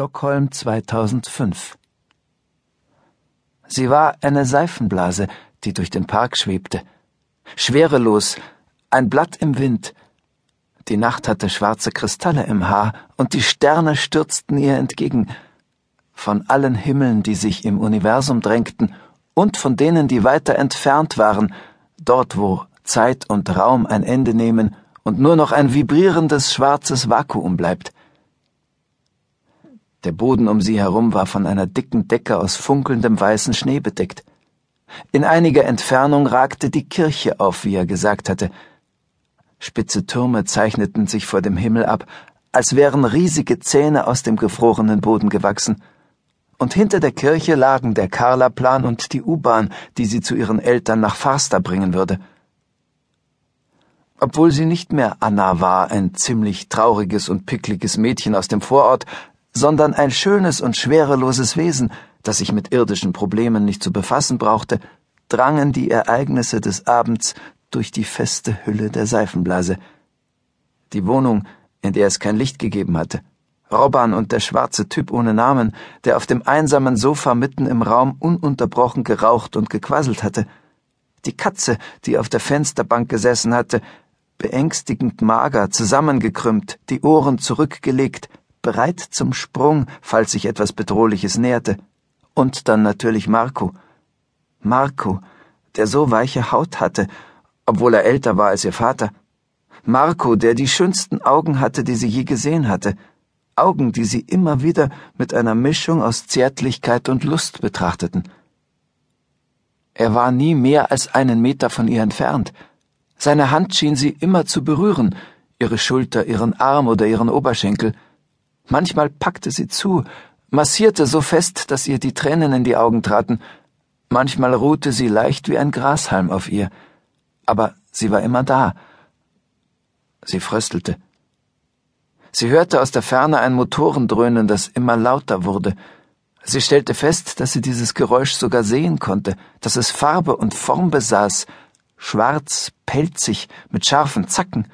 Stockholm 2005 Sie war eine Seifenblase, die durch den Park schwebte. Schwerelos, ein Blatt im Wind. Die Nacht hatte schwarze Kristalle im Haar, und die Sterne stürzten ihr entgegen. Von allen Himmeln, die sich im Universum drängten, und von denen, die weiter entfernt waren, dort wo Zeit und Raum ein Ende nehmen und nur noch ein vibrierendes schwarzes Vakuum bleibt. Der Boden um sie herum war von einer dicken Decke aus funkelndem weißen Schnee bedeckt. In einiger Entfernung ragte die Kirche auf, wie er gesagt hatte. Spitze Türme zeichneten sich vor dem Himmel ab, als wären riesige Zähne aus dem gefrorenen Boden gewachsen. Und hinter der Kirche lagen der Karlaplan und die U-Bahn, die sie zu ihren Eltern nach Farsta bringen würde. Obwohl sie nicht mehr Anna war, ein ziemlich trauriges und pickliges Mädchen aus dem Vorort, sondern ein schönes und schwereloses Wesen, das sich mit irdischen Problemen nicht zu befassen brauchte, drangen die Ereignisse des Abends durch die feste Hülle der Seifenblase. Die Wohnung, in der es kein Licht gegeben hatte, Robban und der schwarze Typ ohne Namen, der auf dem einsamen Sofa mitten im Raum ununterbrochen geraucht und gequasselt hatte, die Katze, die auf der Fensterbank gesessen hatte, beängstigend mager, zusammengekrümmt, die Ohren zurückgelegt, bereit zum Sprung, falls sich etwas Bedrohliches näherte. Und dann natürlich Marco. Marco, der so weiche Haut hatte, obwohl er älter war als ihr Vater. Marco, der die schönsten Augen hatte, die sie je gesehen hatte. Augen, die sie immer wieder mit einer Mischung aus Zärtlichkeit und Lust betrachteten. Er war nie mehr als einen Meter von ihr entfernt. Seine Hand schien sie immer zu berühren, ihre Schulter, ihren Arm oder ihren Oberschenkel. Manchmal packte sie zu, massierte so fest, dass ihr die Tränen in die Augen traten, manchmal ruhte sie leicht wie ein Grashalm auf ihr, aber sie war immer da. Sie fröstelte. Sie hörte aus der Ferne ein Motorendröhnen, das immer lauter wurde. Sie stellte fest, dass sie dieses Geräusch sogar sehen konnte, dass es Farbe und Form besaß, schwarz, pelzig, mit scharfen Zacken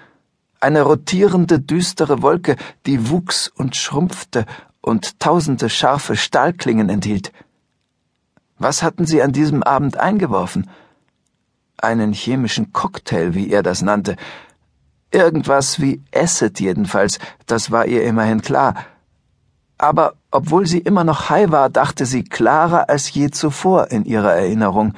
eine rotierende, düstere Wolke, die wuchs und schrumpfte und tausende scharfe Stahlklingen enthielt. Was hatten sie an diesem Abend eingeworfen? Einen chemischen Cocktail, wie er das nannte. Irgendwas wie Acid jedenfalls, das war ihr immerhin klar. Aber obwohl sie immer noch high war, dachte sie klarer als je zuvor in ihrer Erinnerung.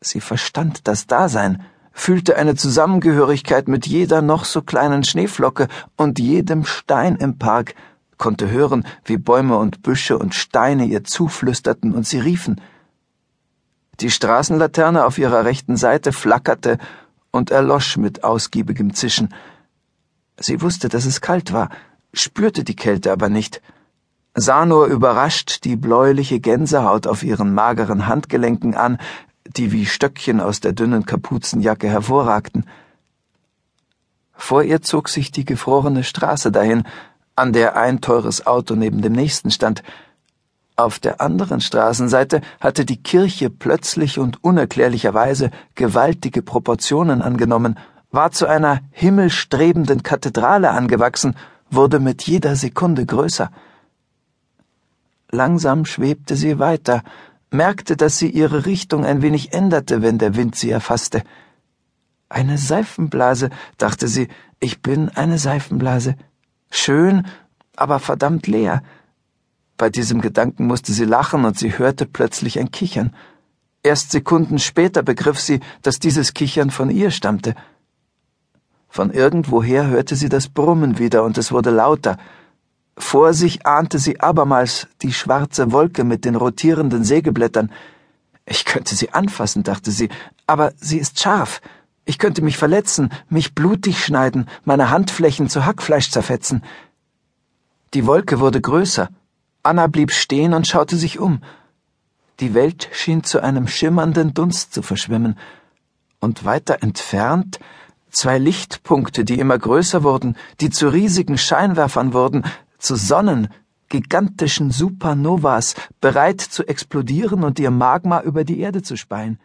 Sie verstand das Dasein, fühlte eine Zusammengehörigkeit mit jeder noch so kleinen Schneeflocke und jedem Stein im Park, konnte hören, wie Bäume und Büsche und Steine ihr zuflüsterten und sie riefen. Die Straßenlaterne auf ihrer rechten Seite flackerte und erlosch mit ausgiebigem Zischen. Sie wusste, dass es kalt war, spürte die Kälte aber nicht, sah nur überrascht die bläuliche Gänsehaut auf ihren mageren Handgelenken an, die wie Stöckchen aus der dünnen Kapuzenjacke hervorragten. Vor ihr zog sich die gefrorene Straße dahin, an der ein teures Auto neben dem nächsten stand. Auf der anderen Straßenseite hatte die Kirche plötzlich und unerklärlicherweise gewaltige Proportionen angenommen, war zu einer himmelstrebenden Kathedrale angewachsen, wurde mit jeder Sekunde größer. Langsam schwebte sie weiter, merkte, dass sie ihre Richtung ein wenig änderte, wenn der Wind sie erfasste. Eine Seifenblase, dachte sie, ich bin eine Seifenblase. Schön, aber verdammt leer. Bei diesem Gedanken musste sie lachen und sie hörte plötzlich ein Kichern. Erst Sekunden später begriff sie, dass dieses Kichern von ihr stammte. Von irgendwoher hörte sie das Brummen wieder und es wurde lauter. Vor sich ahnte sie abermals die schwarze Wolke mit den rotierenden Sägeblättern. Ich könnte sie anfassen, dachte sie, aber sie ist scharf. Ich könnte mich verletzen, mich blutig schneiden, meine Handflächen zu Hackfleisch zerfetzen. Die Wolke wurde größer. Anna blieb stehen und schaute sich um. Die Welt schien zu einem schimmernden Dunst zu verschwimmen. Und weiter entfernt zwei Lichtpunkte, die immer größer wurden, die zu riesigen Scheinwerfern wurden, zu Sonnen, gigantischen Supernovas, bereit zu explodieren und ihr Magma über die Erde zu speien.